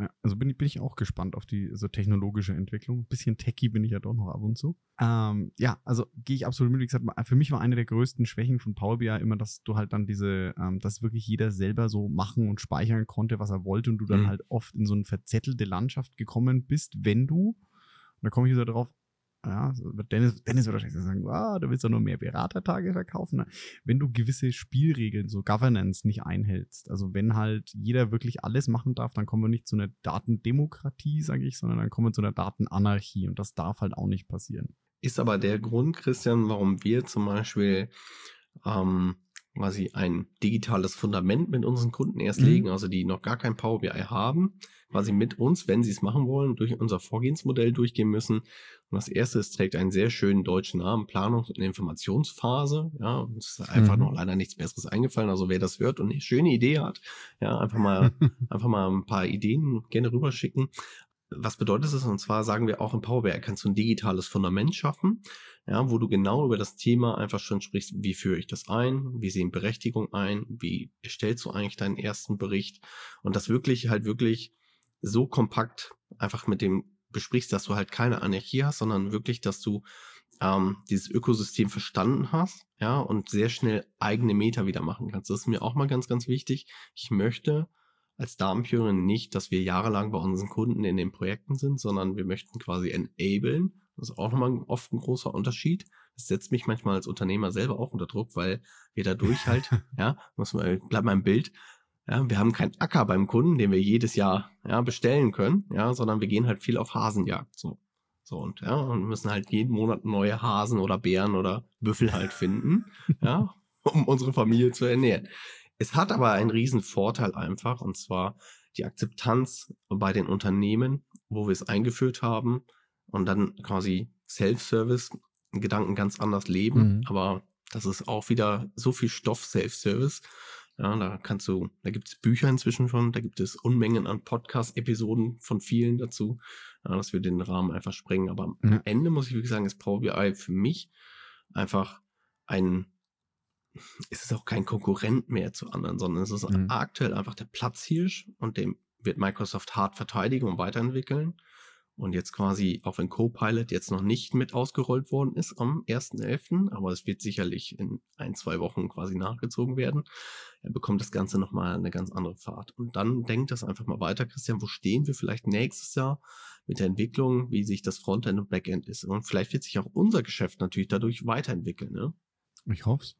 Ja, also bin, bin ich auch gespannt auf die so technologische Entwicklung. Ein bisschen techy bin ich ja doch noch ab und zu. Ähm, ja, also gehe ich absolut mit. Wie gesagt, für mich war eine der größten Schwächen von Power BI immer, dass du halt dann diese, ähm, dass wirklich jeder selber so machen und speichern konnte, was er wollte und du dann mhm. halt oft in so eine verzettelte Landschaft gekommen bist, wenn du, und da komme ich wieder drauf, ja, Dennis, Dennis wird wahrscheinlich sagen, ah, du willst doch nur mehr Beratertage verkaufen. Wenn du gewisse Spielregeln, so Governance nicht einhältst, also wenn halt jeder wirklich alles machen darf, dann kommen wir nicht zu einer Datendemokratie, sage ich, sondern dann kommen wir zu einer Datenanarchie und das darf halt auch nicht passieren. Ist aber der Grund, Christian, warum wir zum Beispiel ähm, quasi ein digitales Fundament mit unseren Kunden erst mhm. legen, also die noch gar kein Power BI haben, quasi mit uns, wenn sie es machen wollen, durch unser Vorgehensmodell durchgehen müssen. Und das erste, es trägt einen sehr schönen deutschen Namen, Planungs- und Informationsphase. Ja, uns ist einfach mhm. noch leider nichts Besseres eingefallen. Also wer das hört und eine schöne Idee hat, ja, einfach mal, [LAUGHS] einfach mal ein paar Ideen gerne rüberschicken. Was bedeutet es? Und zwar sagen wir auch in Power kannst du ein digitales Fundament schaffen, ja, wo du genau über das Thema einfach schon sprichst, wie führe ich das ein, wie sehen Berechtigung ein, wie erstellst du eigentlich deinen ersten Bericht und das wirklich halt wirklich so kompakt einfach mit dem besprichst, dass du halt keine Anarchie hast, sondern wirklich, dass du ähm, dieses Ökosystem verstanden hast, ja, und sehr schnell eigene Meter wieder machen kannst. Das ist mir auch mal ganz, ganz wichtig. Ich möchte als Darmführerin nicht, dass wir jahrelang bei unseren Kunden in den Projekten sind, sondern wir möchten quasi enablen. Das ist auch nochmal oft ein großer Unterschied. Das setzt mich manchmal als Unternehmer selber auch unter Druck, weil wir dadurch halt, [LAUGHS] ja, muss man, bleibt mal im Bild, ja, wir haben keinen Acker beim Kunden, den wir jedes Jahr ja, bestellen können, ja, sondern wir gehen halt viel auf Hasenjagd. So. So und ja, und müssen halt jeden Monat neue Hasen oder Bären oder Büffel halt finden, ja, um unsere Familie zu ernähren. Es hat aber einen riesen Vorteil einfach, und zwar die Akzeptanz bei den Unternehmen, wo wir es eingeführt haben und dann quasi Self-Service, Gedanken ganz anders leben. Mhm. Aber das ist auch wieder so viel Stoff Self-Service. Ja, da kannst du, da gibt es Bücher inzwischen schon, da gibt es Unmengen an Podcast-Episoden von vielen dazu, ja, dass wir den Rahmen einfach sprengen. Aber am. Ende muss ich wirklich sagen, ist Power BI für mich einfach ein, ist es auch kein Konkurrent mehr zu anderen, sondern es ist mhm. aktuell einfach der Platzhirsch und dem wird Microsoft hart verteidigen und weiterentwickeln und jetzt quasi, auch wenn Copilot jetzt noch nicht mit ausgerollt worden ist am 1.11., aber es wird sicherlich in ein, zwei Wochen quasi nachgezogen werden, er bekommt das Ganze nochmal eine ganz andere Fahrt. Und dann denkt das einfach mal weiter, Christian, wo stehen wir vielleicht nächstes Jahr mit der Entwicklung, wie sich das Frontend und Backend ist. Und vielleicht wird sich auch unser Geschäft natürlich dadurch weiterentwickeln. Ne? Ich hoffe es.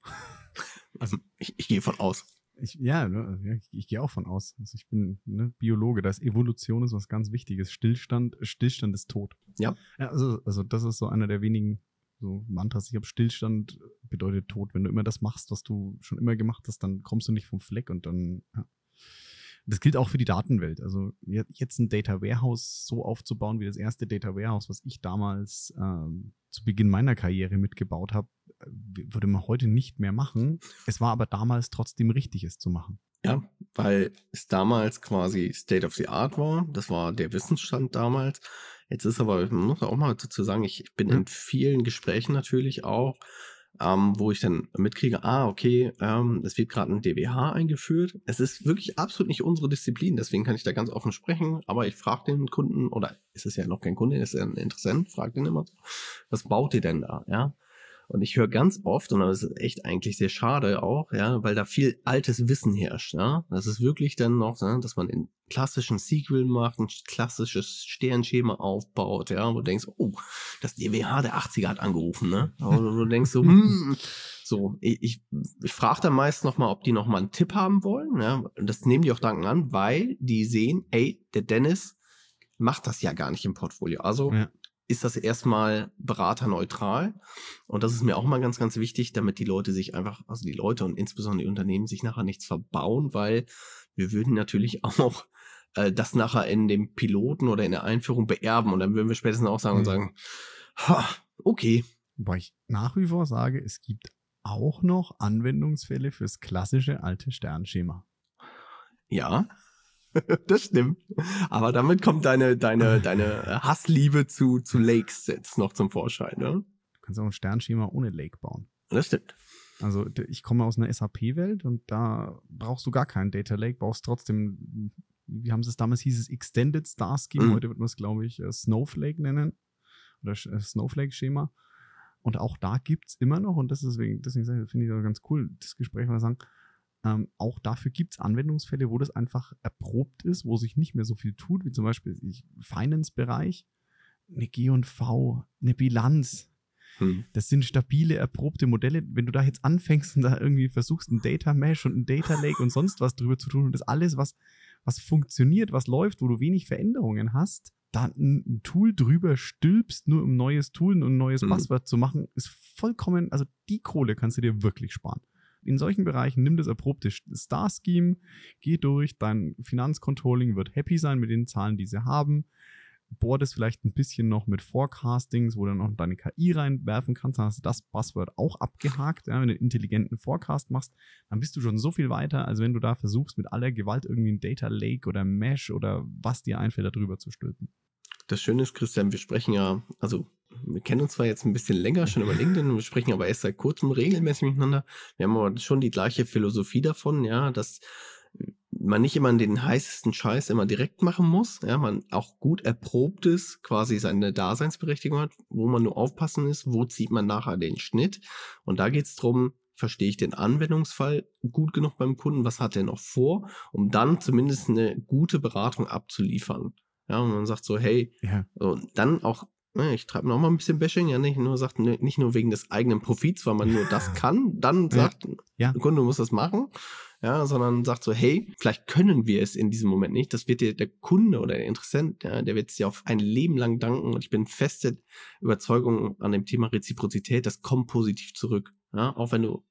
Also ich, ich gehe von aus. Ich, ja, ne, ich, ich gehe auch von aus. Also ich bin ne, Biologe, da ist Evolution ist was ganz Wichtiges. Stillstand, Stillstand ist tot. Ja. ja also, also das ist so einer der wenigen so Mantras. Ich habe Stillstand bedeutet Tod. Wenn du immer das machst, was du schon immer gemacht hast, dann kommst du nicht vom Fleck und dann. Ja. Das gilt auch für die Datenwelt. Also jetzt ein Data Warehouse so aufzubauen wie das erste Data Warehouse, was ich damals ähm, zu Beginn meiner Karriere mitgebaut habe, würde man heute nicht mehr machen. Es war aber damals trotzdem richtig, es zu machen. Ja, weil es damals quasi State of the Art war. Das war der Wissensstand damals. Jetzt ist aber, man muss auch mal dazu sagen, ich bin in vielen Gesprächen natürlich auch ähm, wo ich dann mitkriege, ah, okay, ähm, es wird gerade ein DWH eingeführt. Es ist wirklich absolut nicht unsere Disziplin, deswegen kann ich da ganz offen sprechen, aber ich frage den Kunden, oder ist es ja noch kein Kunde, ist ja ein Interessent, frage den immer, was baut ihr denn da, ja? Und ich höre ganz oft, und das ist echt eigentlich sehr schade auch, ja, weil da viel altes Wissen herrscht. Ja? Das ist wirklich dann noch, ja, dass man in klassischen Sequel macht, ein klassisches Sternschema aufbaut, ja, wo du denkst, oh, das DWH der 80er hat angerufen, ne? Und du denkst so, hm, [LAUGHS] so, ich, ich, ich frage dann meist nochmal, ob die nochmal einen Tipp haben wollen, ja. Und das nehmen die auch danken an, weil die sehen, ey, der Dennis macht das ja gar nicht im Portfolio. Also ja ist das erstmal beraterneutral. Und das ist mir auch mal ganz, ganz wichtig, damit die Leute sich einfach, also die Leute und insbesondere die Unternehmen sich nachher nichts verbauen, weil wir würden natürlich [LAUGHS] auch äh, das nachher in dem Piloten oder in der Einführung beerben und dann würden wir spätestens auch sagen mhm. und sagen, ha, okay. Wobei ich nach wie vor sage, es gibt auch noch Anwendungsfälle fürs klassische alte Sternschema. Ja, [LAUGHS] das stimmt. Aber damit kommt deine, deine, [LAUGHS] deine Hassliebe zu, zu Lakes jetzt noch zum Vorschein, ne? Du kannst auch ein Sternschema ohne Lake bauen. Das stimmt. Also ich komme aus einer SAP-Welt und da brauchst du gar keinen Data Lake, brauchst trotzdem, wie haben sie es damals, hieß es Extended Star Scheme, mhm. heute wird man es, glaube ich, äh, Snowflake nennen oder äh, Snowflake-Schema. Und auch da gibt es immer noch, und das ist deswegen, deswegen finde ich das ganz cool, das Gespräch mal sagen, ähm, auch dafür gibt es Anwendungsfälle, wo das einfach erprobt ist, wo sich nicht mehr so viel tut, wie zum Beispiel im Finance-Bereich, eine G&V, eine Bilanz. Hm. Das sind stabile, erprobte Modelle. Wenn du da jetzt anfängst und da irgendwie versuchst, ein Data Mesh und ein Data Lake und sonst was drüber zu tun und das alles, was, was funktioniert, was läuft, wo du wenig Veränderungen hast, da ein Tool drüber stülpst, nur um neues Tool und ein neues hm. Passwort zu machen, ist vollkommen, also die Kohle kannst du dir wirklich sparen in solchen Bereichen nimm das erprobte Star-Scheme, geh durch, dein Finanzcontrolling wird happy sein mit den Zahlen, die sie haben. Bohr das vielleicht ein bisschen noch mit Forecastings, wo du noch deine KI reinwerfen kannst, dann hast du das Passwort auch abgehakt. Ja, wenn du einen intelligenten Forecast machst, dann bist du schon so viel weiter, als wenn du da versuchst, mit aller Gewalt irgendwie ein Data Lake oder Mesh oder was dir einfällt, darüber zu stülpen. Das Schöne ist, Christian, wir sprechen ja, also wir kennen uns zwar jetzt ein bisschen länger schon über LinkedIn, wir sprechen aber erst seit kurzem regelmäßig miteinander. Wir haben aber schon die gleiche Philosophie davon, ja, dass man nicht immer den heißesten Scheiß immer direkt machen muss, ja, man auch gut erprobtes quasi seine Daseinsberechtigung hat, wo man nur aufpassen ist, wo zieht man nachher den Schnitt. Und da geht es darum, verstehe ich den Anwendungsfall gut genug beim Kunden, was hat er noch vor, um dann zumindest eine gute Beratung abzuliefern. Ja, und man sagt so, hey, ja. und dann auch Ne, ich treibe noch mal ein bisschen Bashing, ja, nicht nur sagt, ne, nicht nur wegen des eigenen Profits, weil man nur das kann, dann sagt, ja. der Kunde muss das machen, ja, sondern sagt so, hey, vielleicht können wir es in diesem Moment nicht. Das wird dir der Kunde oder der Interessent, ja, der wird es dir auf ein Leben lang danken und ich bin feste Überzeugung an dem Thema Reziprozität, das kommt positiv zurück, ja, auch wenn du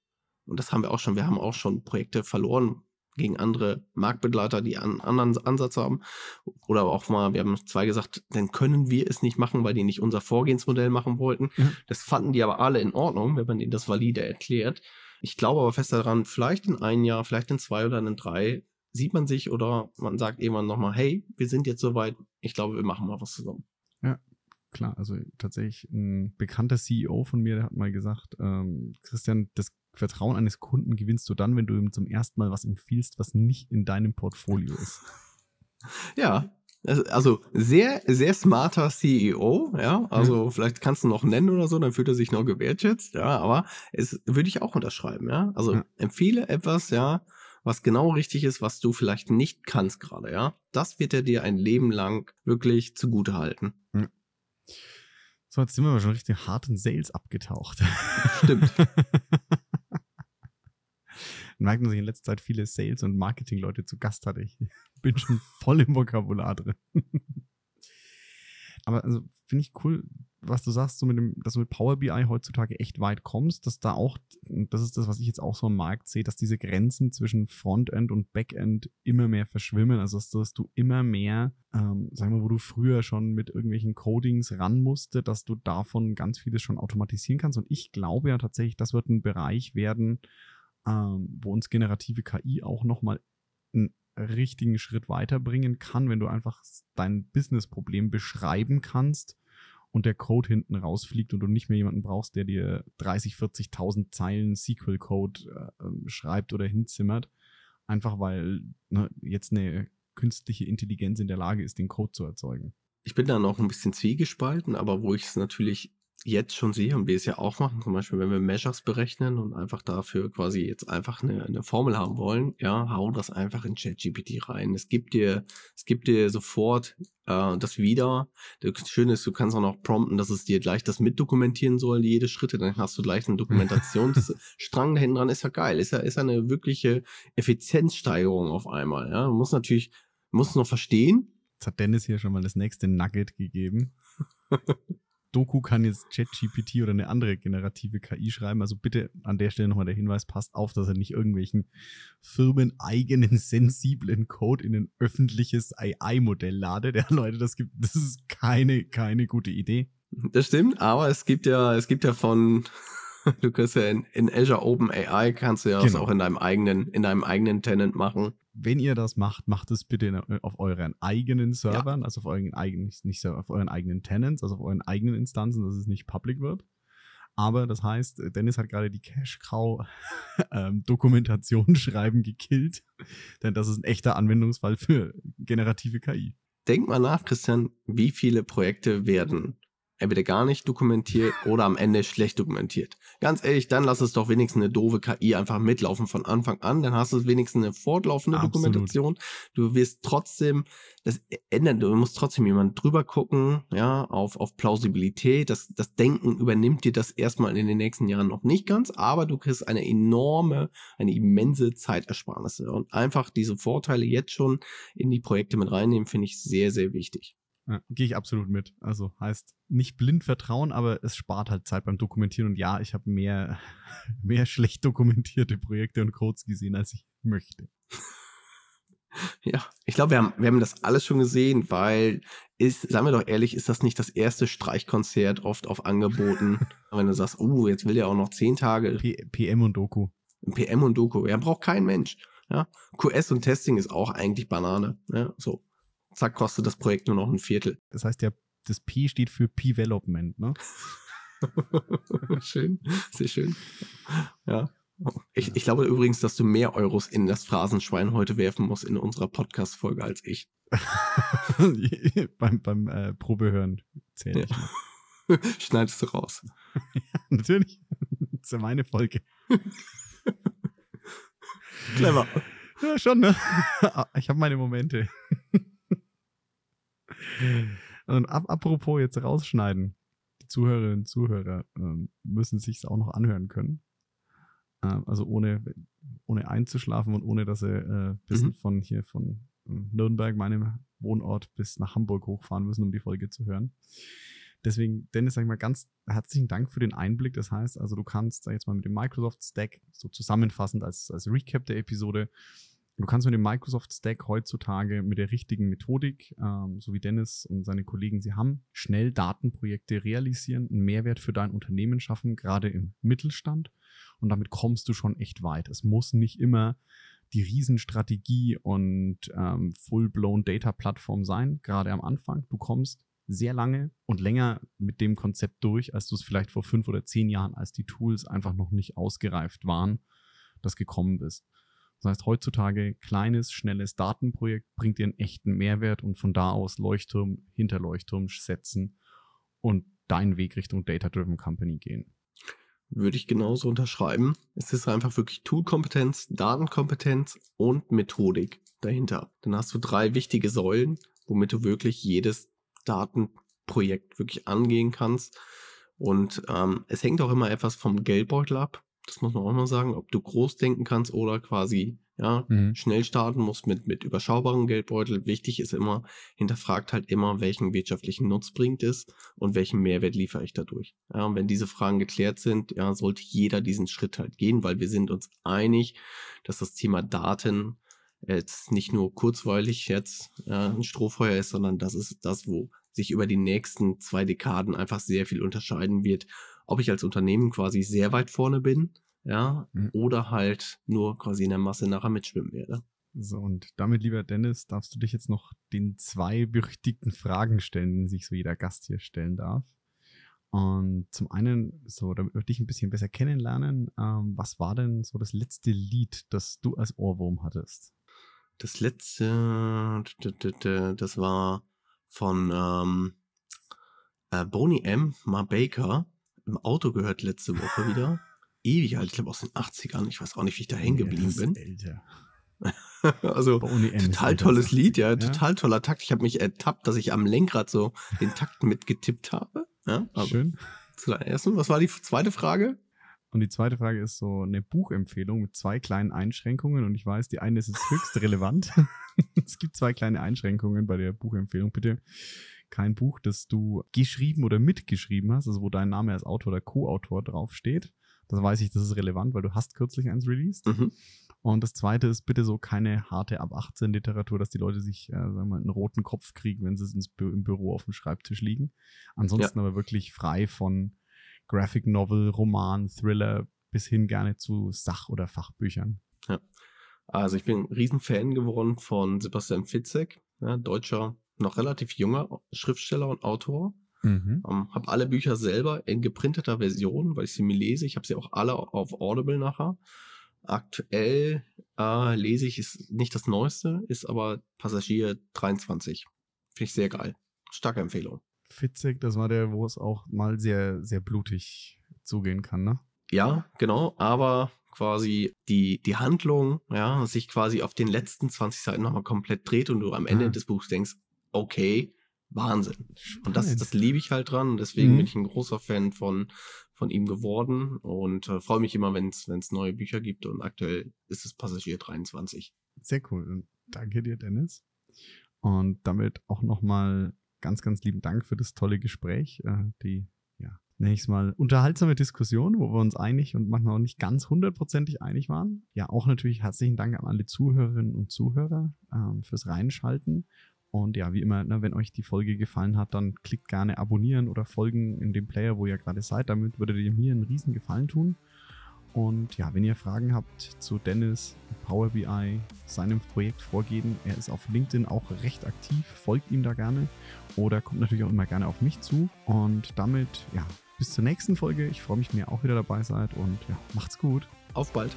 und das haben wir auch schon, wir haben auch schon Projekte verloren, gegen andere Marktbegleiter, die einen anderen Ansatz haben. Oder auch mal, wir haben zwei gesagt, dann können wir es nicht machen, weil die nicht unser Vorgehensmodell machen wollten. Mhm. Das fanden die aber alle in Ordnung, wenn man ihnen das valide erklärt. Ich glaube aber fest daran, vielleicht in ein Jahr, vielleicht in zwei oder in drei sieht man sich oder man sagt irgendwann nochmal, hey, wir sind jetzt soweit, ich glaube, wir machen mal was zusammen. Ja, klar. Also tatsächlich ein bekannter CEO von mir, der hat mal gesagt, ähm, Christian, das Vertrauen eines Kunden gewinnst du dann, wenn du ihm zum ersten Mal was empfiehlst, was nicht in deinem Portfolio ist. [LAUGHS] Ja, also sehr, sehr smarter CEO, ja. Also mhm. vielleicht kannst du noch nennen oder so, dann fühlt er sich noch gewertschätzt, ja, aber es würde ich auch unterschreiben, ja. Also ja. empfehle etwas, ja, was genau richtig ist, was du vielleicht nicht kannst gerade, ja. Das wird er dir ein Leben lang wirklich zugute halten. Mhm. So, jetzt sind wir schon richtig hart in Sales abgetaucht. Stimmt. [LAUGHS] merkt man sich in letzter Zeit viele Sales- und Marketing-Leute zu Gast hatte. Ich [LAUGHS] bin schon voll im Vokabular drin. [LAUGHS] Aber also finde ich cool, was du sagst, so mit dem, dass du mit Power BI heutzutage echt weit kommst, dass da auch, das ist das, was ich jetzt auch so am Markt sehe, dass diese Grenzen zwischen Frontend und Backend immer mehr verschwimmen. Also dass, dass du immer mehr, ähm, sagen wir, wo du früher schon mit irgendwelchen Codings ran musste, dass du davon ganz vieles schon automatisieren kannst. Und ich glaube ja tatsächlich, das wird ein Bereich werden, ähm, wo uns generative KI auch nochmal einen richtigen Schritt weiterbringen kann, wenn du einfach dein Businessproblem beschreiben kannst und der Code hinten rausfliegt und du nicht mehr jemanden brauchst, der dir 30, 40.000 Zeilen SQL-Code äh, ähm, schreibt oder hinzimmert, einfach weil ne, jetzt eine künstliche Intelligenz in der Lage ist, den Code zu erzeugen. Ich bin da noch ein bisschen zwiegespalten, aber wo ich es natürlich jetzt schon sehe und wir es ja auch machen, zum Beispiel, wenn wir Measures berechnen und einfach dafür quasi jetzt einfach eine, eine Formel haben wollen, ja, hau das einfach in ChatGPT rein. Es gibt dir, es gibt dir sofort äh, das wieder. Das Schöne ist, du kannst auch noch prompten, dass es dir gleich das mitdokumentieren soll, jede Schritte, dann hast du gleich einen [LAUGHS] Dokumentationsstrang da hinten dran, ist ja geil, ist ja, ist ja eine wirkliche Effizienzsteigerung auf einmal, ja. Muss natürlich, muss noch verstehen. Jetzt hat Dennis hier schon mal das nächste Nugget gegeben. [LAUGHS] Doku kann jetzt ChatGPT oder eine andere generative KI schreiben. Also bitte an der Stelle nochmal der Hinweis, passt auf, dass er nicht irgendwelchen firmeneigenen, sensiblen Code in ein öffentliches AI-Modell ladet. Ja, Leute, das gibt, das ist keine, keine gute Idee. Das stimmt, aber es gibt ja, es gibt ja von, [LAUGHS] du kannst ja in, in Azure Open AI kannst du ja genau. auch in deinem eigenen, in deinem eigenen Tenant machen wenn ihr das macht, macht es bitte auf euren eigenen Servern, ja. also auf euren eigenen, nicht auf euren eigenen Tenants, also auf euren eigenen Instanzen, dass es nicht public wird. Aber das heißt, Dennis hat gerade die Cash-Cow [LAUGHS] ähm, Dokumentation [LAUGHS] schreiben gekillt, [LAUGHS] denn das ist ein echter Anwendungsfall für generative KI. Denk mal nach, Christian, wie viele Projekte werden entweder gar nicht dokumentiert oder am Ende schlecht dokumentiert. Ganz ehrlich, dann lass es doch wenigstens eine doofe KI einfach mitlaufen von Anfang an, dann hast du wenigstens eine fortlaufende Absolut. Dokumentation. Du wirst trotzdem das ändern, du musst trotzdem jemand drüber gucken, ja, auf, auf Plausibilität. Das, das Denken übernimmt dir das erstmal in den nächsten Jahren noch nicht ganz, aber du kriegst eine enorme, eine immense Zeitersparnisse und einfach diese Vorteile jetzt schon in die Projekte mit reinnehmen, finde ich sehr, sehr wichtig. Ja, Gehe ich absolut mit. Also heißt nicht blind vertrauen, aber es spart halt Zeit beim Dokumentieren. Und ja, ich habe mehr, [LAUGHS] mehr schlecht dokumentierte Projekte und Codes gesehen, als ich möchte. [LAUGHS] Ja, ich glaube, wir haben, wir haben das alles schon gesehen, weil ist, sagen wir doch ehrlich, ist das nicht das erste Streichkonzert oft auf Angeboten, [LAUGHS] wenn du sagst, oh, jetzt will der auch noch zehn Tage. P PM und Doku. PM und Doku, ja, braucht kein Mensch. Ja, QS und Testing ist auch eigentlich Banane. Ja, so zack, kostet das Projekt nur noch ein Viertel. Das heißt, ja, das P steht für P-Development, ne? [LAUGHS] schön, sehr schön. Ja. Ich, ich glaube übrigens, dass du mehr Euros in das Phrasenschwein heute werfen musst in unserer Podcast-Folge als ich. [LAUGHS] beim beim äh, Probehören zähle ich. Ja. [LAUGHS] Schneidest du raus. ja, natürlich. Das ist ja meine Folge. Clever. Ja, schon, ne? Ich habe meine Momente. Und ap apropos jetzt rausschneiden. Die Zuhörerinnen und Zuhörer ähm, müssen sich auch noch anhören können. Ähm, also ohne, ohne einzuschlafen und ohne, dass sie äh, bis mhm. von hier von äh, Nürnberg, meinem Wohnort, bis nach Hamburg hochfahren müssen, um die Folge zu hören. Deswegen, Dennis, sag ich mal ganz herzlichen Dank für den Einblick. Das heißt, also du kannst sag jetzt mal mit dem Microsoft Stack so zusammenfassend als, als Recap der Episode Du kannst mit dem Microsoft Stack heutzutage mit der richtigen Methodik, ähm, so wie Dennis und seine Kollegen sie haben, schnell Datenprojekte realisieren, einen Mehrwert für dein Unternehmen schaffen, gerade im Mittelstand. Und damit kommst du schon echt weit. Es muss nicht immer die Riesenstrategie und ähm, full-blown Data-Plattform sein, gerade am Anfang. Du kommst sehr lange und länger mit dem Konzept durch, als du es vielleicht vor fünf oder zehn Jahren, als die Tools einfach noch nicht ausgereift waren, das gekommen bist. Das heißt, heutzutage kleines, schnelles Datenprojekt bringt dir einen echten Mehrwert und von da aus Leuchtturm hinter Leuchtturm setzen und deinen Weg Richtung Data-Driven Company gehen. Würde ich genauso unterschreiben. Es ist einfach wirklich Toolkompetenz, Datenkompetenz und Methodik dahinter. Dann hast du drei wichtige Säulen, womit du wirklich jedes Datenprojekt wirklich angehen kannst. Und ähm, es hängt auch immer etwas vom Geldbeutel ab. Das muss man auch mal sagen, ob du groß denken kannst oder quasi ja, mhm. schnell starten musst mit, mit überschaubarem Geldbeutel. Wichtig ist immer, hinterfragt halt immer, welchen wirtschaftlichen Nutz bringt es und welchen Mehrwert liefere ich dadurch. Ja, und wenn diese Fragen geklärt sind, ja, sollte jeder diesen Schritt halt gehen, weil wir sind uns einig, dass das Thema Daten jetzt nicht nur kurzweilig jetzt ja, ein Strohfeuer ist, sondern das ist das, wo sich über die nächsten zwei Dekaden einfach sehr viel unterscheiden wird ob ich als Unternehmen quasi sehr weit vorne bin, ja, mhm. oder halt nur quasi in der Masse nachher mitschwimmen werde. So, und damit, lieber Dennis, darfst du dich jetzt noch den zwei berüchtigten Fragen stellen, die sich so jeder Gast hier stellen darf. Und zum einen, so, damit wir dich ein bisschen besser kennenlernen, ähm, was war denn so das letzte Lied, das du als Ohrwurm hattest? Das letzte, das war von ähm, äh, Boney M. Ma Baker. Im Auto gehört letzte Woche wieder. Ewig alt, ich glaube aus den 80ern. Ich weiß auch nicht, wie ich da hängen geblieben bin. Älter. [LAUGHS] also total tolles Lied, ja, total toller Takt. Ich habe mich ertappt, dass ich am Lenkrad so den Takt mitgetippt habe. Ja, Schön. Zu ersten. Was war die zweite Frage? Und die zweite Frage ist so eine Buchempfehlung mit zwei kleinen Einschränkungen. Und ich weiß, die eine ist jetzt höchst relevant. [LAUGHS] es gibt zwei kleine Einschränkungen bei der Buchempfehlung. Bitte kein Buch, das du geschrieben oder mitgeschrieben hast, also wo dein Name als Autor oder Co-Autor draufsteht. Das weiß ich, das ist relevant, weil du hast kürzlich eins released. Mhm. Und das zweite ist bitte so keine harte ab 18 Literatur, dass die Leute sich, äh, sagen wir mal, einen roten Kopf kriegen, wenn sie ins Bü im Büro auf dem Schreibtisch liegen. Ansonsten ja. aber wirklich frei von Graphic Novel, Roman, Thriller bis hin gerne zu Sach- oder Fachbüchern. Ja. Also ich bin ein Riesenfan geworden von Sebastian Fitzek, ja, deutscher, noch relativ junger Schriftsteller und Autor. Mhm. Ähm, habe alle Bücher selber in geprinteter Version, weil ich sie mir lese. Ich habe sie auch alle auf Audible nachher. Aktuell äh, lese ich, ist nicht das Neueste, ist aber Passagier 23. Finde ich sehr geil. Starke Empfehlung. Fitzek, das war der, wo es auch mal sehr, sehr blutig zugehen kann, ne? Ja, genau, aber quasi die, die Handlung, ja, sich quasi auf den letzten 20 Seiten nochmal komplett dreht und du am Ende ah. des Buchs denkst, okay, Wahnsinn. Spannend. Und das, das liebe ich halt dran. Deswegen mhm. bin ich ein großer Fan von, von ihm geworden und äh, freue mich immer, wenn es neue Bücher gibt. Und aktuell ist es Passagier 23. Sehr cool. Und danke dir, Dennis. Und damit auch nochmal ganz, ganz lieben Dank für das tolle Gespräch. Äh, die, ja, nenne ich es mal, unterhaltsame Diskussion, wo wir uns einig und manchmal auch nicht ganz hundertprozentig einig waren. Ja, auch natürlich herzlichen Dank an alle Zuhörerinnen und Zuhörer ähm, fürs Reinschalten. Und ja, wie immer, ne, wenn euch die Folge gefallen hat, dann klickt gerne abonnieren oder folgen in dem Player, wo ihr gerade seid. Damit würdet ihr mir einen riesen Gefallen tun. Und ja, wenn ihr Fragen habt zu Dennis, Power BI, seinem Projekt vorgehen, er ist auf LinkedIn auch recht aktiv, folgt ihm da gerne oder kommt natürlich auch immer gerne auf mich zu. Und damit, ja, bis zur nächsten Folge. Ich freue mich, wenn ihr auch wieder dabei seid und ja, macht's gut. Auf bald.